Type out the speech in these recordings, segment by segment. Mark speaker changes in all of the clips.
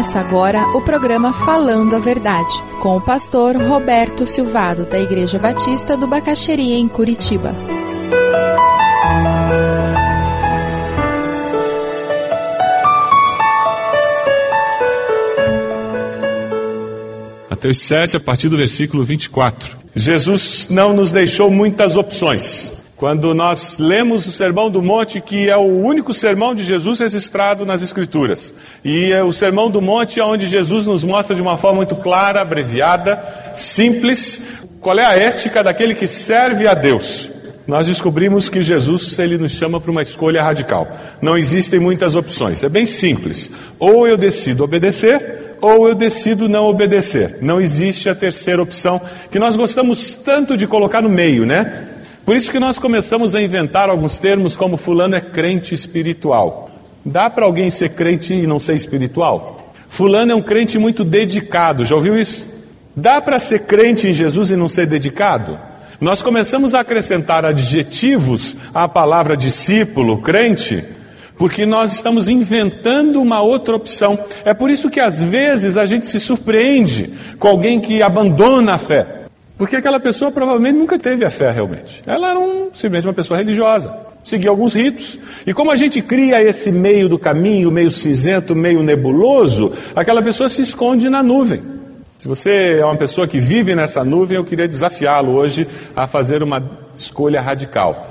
Speaker 1: Começa agora o programa Falando a Verdade, com o pastor Roberto Silvado, da Igreja Batista do Bacaxeria, em Curitiba.
Speaker 2: Mateus 7, a partir do versículo 24. Jesus não nos deixou muitas opções. Quando nós lemos o Sermão do Monte, que é o único sermão de Jesus registrado nas Escrituras, e é o Sermão do Monte onde Jesus nos mostra de uma forma muito clara, abreviada, simples, qual é a ética daquele que serve a Deus. Nós descobrimos que Jesus ele nos chama para uma escolha radical. Não existem muitas opções. É bem simples. Ou eu decido obedecer, ou eu decido não obedecer. Não existe a terceira opção que nós gostamos tanto de colocar no meio, né? Por isso que nós começamos a inventar alguns termos como fulano é crente espiritual. Dá para alguém ser crente e não ser espiritual? Fulano é um crente muito dedicado, já ouviu isso? Dá para ser crente em Jesus e não ser dedicado? Nós começamos a acrescentar adjetivos à palavra discípulo, crente, porque nós estamos inventando uma outra opção. É por isso que às vezes a gente se surpreende com alguém que abandona a fé. Porque aquela pessoa provavelmente nunca teve a fé realmente. Ela era um, simplesmente uma pessoa religiosa, seguia alguns ritos. E como a gente cria esse meio do caminho, meio cinzento, meio nebuloso, aquela pessoa se esconde na nuvem. Se você é uma pessoa que vive nessa nuvem, eu queria desafiá-lo hoje a fazer uma escolha radical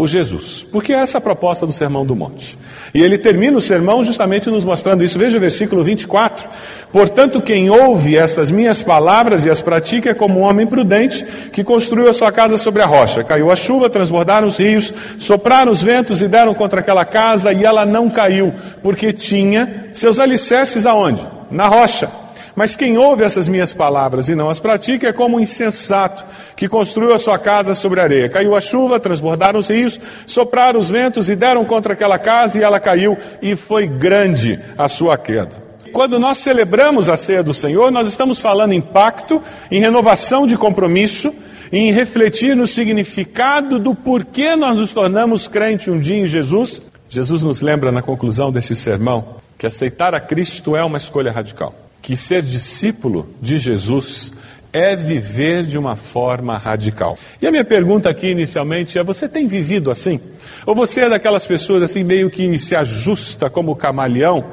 Speaker 2: por Jesus. Porque essa é a proposta do Sermão do Monte. E ele termina o sermão justamente nos mostrando isso. Veja o versículo 24. Portanto, quem ouve estas minhas palavras e as pratica é como um homem prudente que construiu a sua casa sobre a rocha. Caiu a chuva, transbordaram os rios, sopraram os ventos e deram contra aquela casa e ela não caiu, porque tinha seus alicerces aonde? Na rocha. Mas quem ouve essas minhas palavras e não as pratica é como um insensato que construiu a sua casa sobre areia. Caiu a chuva, transbordaram os rios, sopraram os ventos e deram contra aquela casa e ela caiu e foi grande a sua queda. Quando nós celebramos a ceia do Senhor, nós estamos falando em pacto, em renovação de compromisso, em refletir no significado do porquê nós nos tornamos crente um dia em Jesus. Jesus nos lembra na conclusão deste sermão que aceitar a Cristo é uma escolha radical que ser discípulo de Jesus é viver de uma forma radical. E a minha pergunta aqui inicialmente é: você tem vivido assim? Ou você é daquelas pessoas assim meio que se ajusta como camaleão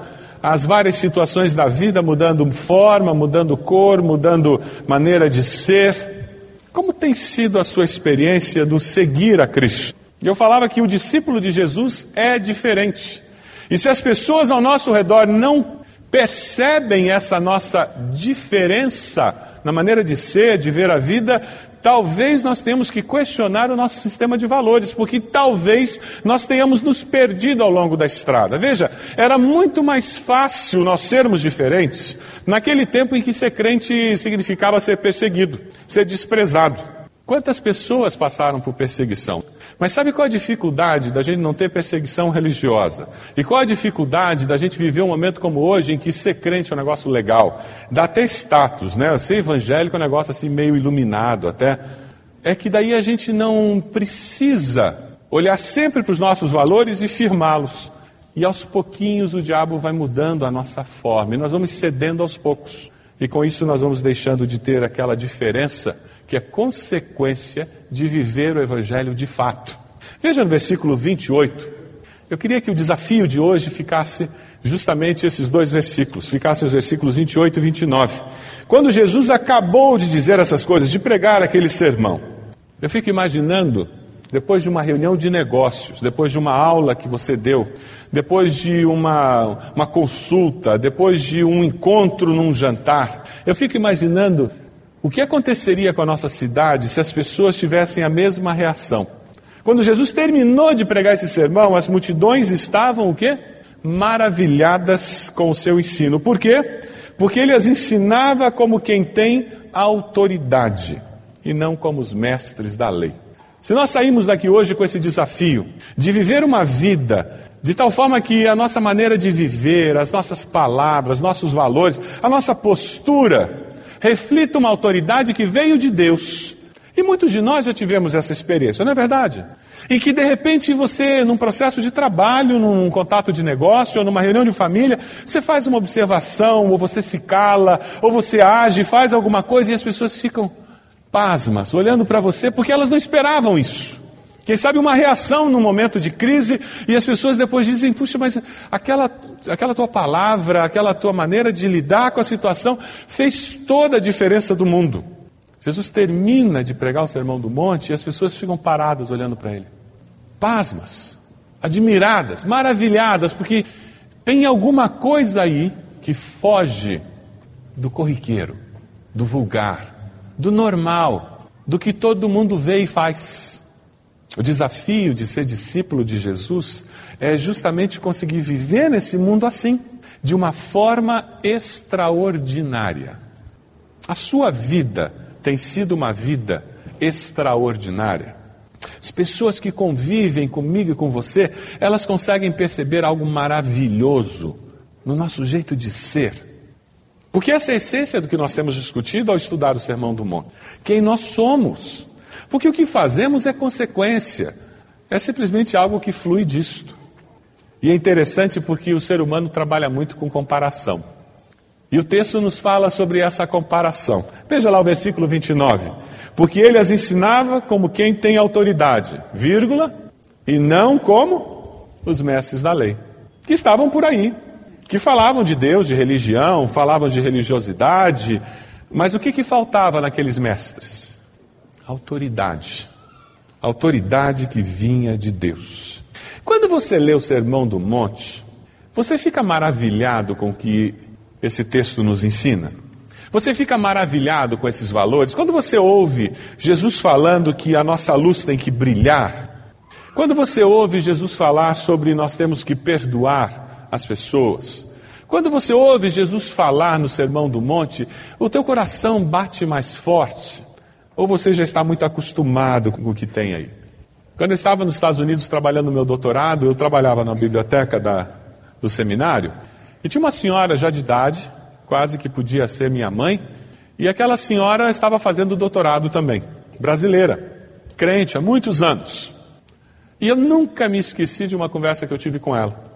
Speaker 2: às várias situações da vida, mudando forma, mudando cor, mudando maneira de ser? Como tem sido a sua experiência do seguir a Cristo? Eu falava que o discípulo de Jesus é diferente. E se as pessoas ao nosso redor não percebem essa nossa diferença na maneira de ser, de ver a vida, talvez nós tenhamos que questionar o nosso sistema de valores, porque talvez nós tenhamos nos perdido ao longo da estrada. Veja, era muito mais fácil nós sermos diferentes naquele tempo em que ser crente significava ser perseguido, ser desprezado. Quantas pessoas passaram por perseguição? Mas sabe qual a dificuldade da gente não ter perseguição religiosa? E qual a dificuldade da gente viver um momento como hoje em que ser crente é um negócio legal? Dá até status, né? Ser evangélico é um negócio assim meio iluminado até. É que daí a gente não precisa olhar sempre para os nossos valores e firmá-los. E aos pouquinhos o diabo vai mudando a nossa forma e nós vamos cedendo aos poucos. E com isso nós vamos deixando de ter aquela diferença que é consequência de viver o Evangelho de fato. Veja no versículo 28. Eu queria que o desafio de hoje ficasse justamente esses dois versículos, ficassem os versículos 28 e 29. Quando Jesus acabou de dizer essas coisas, de pregar aquele sermão, eu fico imaginando, depois de uma reunião de negócios, depois de uma aula que você deu, depois de uma, uma consulta, depois de um encontro num jantar, eu fico imaginando o que aconteceria com a nossa cidade se as pessoas tivessem a mesma reação? Quando Jesus terminou de pregar esse sermão, as multidões estavam o quê? Maravilhadas com o seu ensino. Por quê? Porque ele as ensinava como quem tem autoridade e não como os mestres da lei. Se nós saímos daqui hoje com esse desafio de viver uma vida de tal forma que a nossa maneira de viver, as nossas palavras, nossos valores, a nossa postura reflita uma autoridade que veio de Deus E muitos de nós já tivemos essa experiência, não é verdade? Em que de repente você, num processo de trabalho, num contato de negócio, ou numa reunião de família, você faz uma observação, ou você se cala, ou você age, faz alguma coisa e as pessoas ficam pasmas, olhando para você, porque elas não esperavam isso. Quem sabe uma reação num momento de crise e as pessoas depois dizem: puxa, mas aquela, aquela tua palavra, aquela tua maneira de lidar com a situação fez toda a diferença do mundo. Jesus termina de pregar o sermão do monte e as pessoas ficam paradas olhando para ele, pasmas, admiradas, maravilhadas, porque tem alguma coisa aí que foge do corriqueiro, do vulgar, do normal, do que todo mundo vê e faz. O desafio de ser discípulo de Jesus é justamente conseguir viver nesse mundo assim, de uma forma extraordinária. A sua vida tem sido uma vida extraordinária. As pessoas que convivem comigo e com você, elas conseguem perceber algo maravilhoso no nosso jeito de ser. Porque essa é a essência do que nós temos discutido ao estudar o Sermão do Monte. Quem nós somos. Porque o que fazemos é consequência. É simplesmente algo que flui disto. E é interessante porque o ser humano trabalha muito com comparação. E o texto nos fala sobre essa comparação. Veja lá o versículo 29. Porque ele as ensinava como quem tem autoridade, vírgula, e não como os mestres da lei, que estavam por aí, que falavam de Deus, de religião, falavam de religiosidade, mas o que, que faltava naqueles mestres? Autoridade. Autoridade que vinha de Deus. Quando você lê o Sermão do Monte, você fica maravilhado com o que esse texto nos ensina. Você fica maravilhado com esses valores. Quando você ouve Jesus falando que a nossa luz tem que brilhar, quando você ouve Jesus falar sobre nós temos que perdoar, as pessoas. Quando você ouve Jesus falar no Sermão do Monte, o teu coração bate mais forte, ou você já está muito acostumado com o que tem aí. Quando eu estava nos Estados Unidos trabalhando no meu doutorado, eu trabalhava na biblioteca da, do seminário, e tinha uma senhora já de idade, quase que podia ser minha mãe, e aquela senhora estava fazendo doutorado também, brasileira, crente há muitos anos. E eu nunca me esqueci de uma conversa que eu tive com ela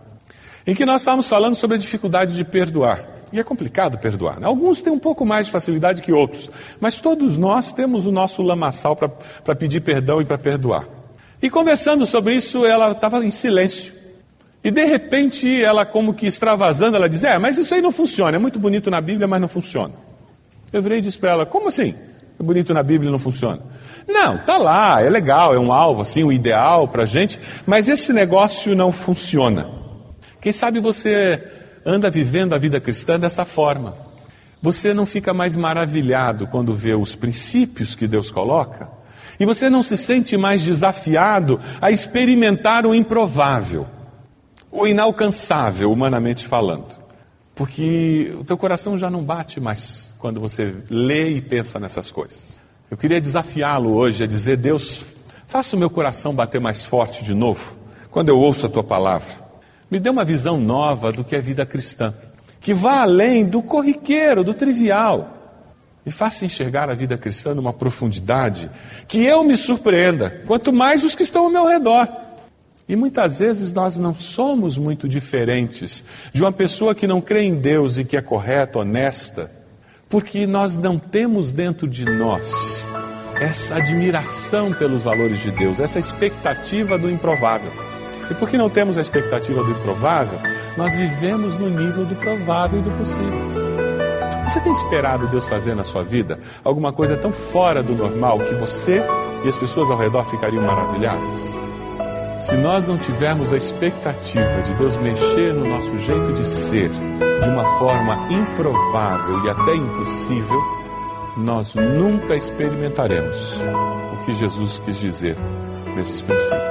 Speaker 2: em que nós estávamos falando sobre a dificuldade de perdoar. E é complicado perdoar. Né? Alguns têm um pouco mais de facilidade que outros, mas todos nós temos o nosso lamaçal para pedir perdão e para perdoar. E conversando sobre isso, ela estava em silêncio. E de repente, ela, como que extravasando, ela diz: É, mas isso aí não funciona. É muito bonito na Bíblia, mas não funciona. Eu virei e disse para ela: Como assim? É bonito na Bíblia e não funciona? Não, tá lá, é legal, é um alvo, assim, um ideal para gente, mas esse negócio não funciona. Quem sabe você anda vivendo a vida cristã dessa forma. Você não fica mais maravilhado quando vê os princípios que Deus coloca, e você não se sente mais desafiado a experimentar o improvável, o inalcançável, humanamente falando. Porque o teu coração já não bate mais quando você lê e pensa nessas coisas. Eu queria desafiá-lo hoje a dizer: Deus, faça o meu coração bater mais forte de novo quando eu ouço a tua palavra me dê uma visão nova do que é vida cristã, que vá além do corriqueiro, do trivial. Me faça enxergar a vida cristã numa profundidade que eu me surpreenda, quanto mais os que estão ao meu redor. E muitas vezes nós não somos muito diferentes de uma pessoa que não crê em Deus e que é correta, honesta, porque nós não temos dentro de nós essa admiração pelos valores de Deus, essa expectativa do improvável. E porque não temos a expectativa do improvável, nós vivemos no nível do provável e do possível. Você tem esperado Deus fazer na sua vida alguma coisa tão fora do normal que você e as pessoas ao redor ficariam maravilhadas? Se nós não tivermos a expectativa de Deus mexer no nosso jeito de ser de uma forma improvável e até impossível, nós nunca experimentaremos o que Jesus quis dizer nesses princípios.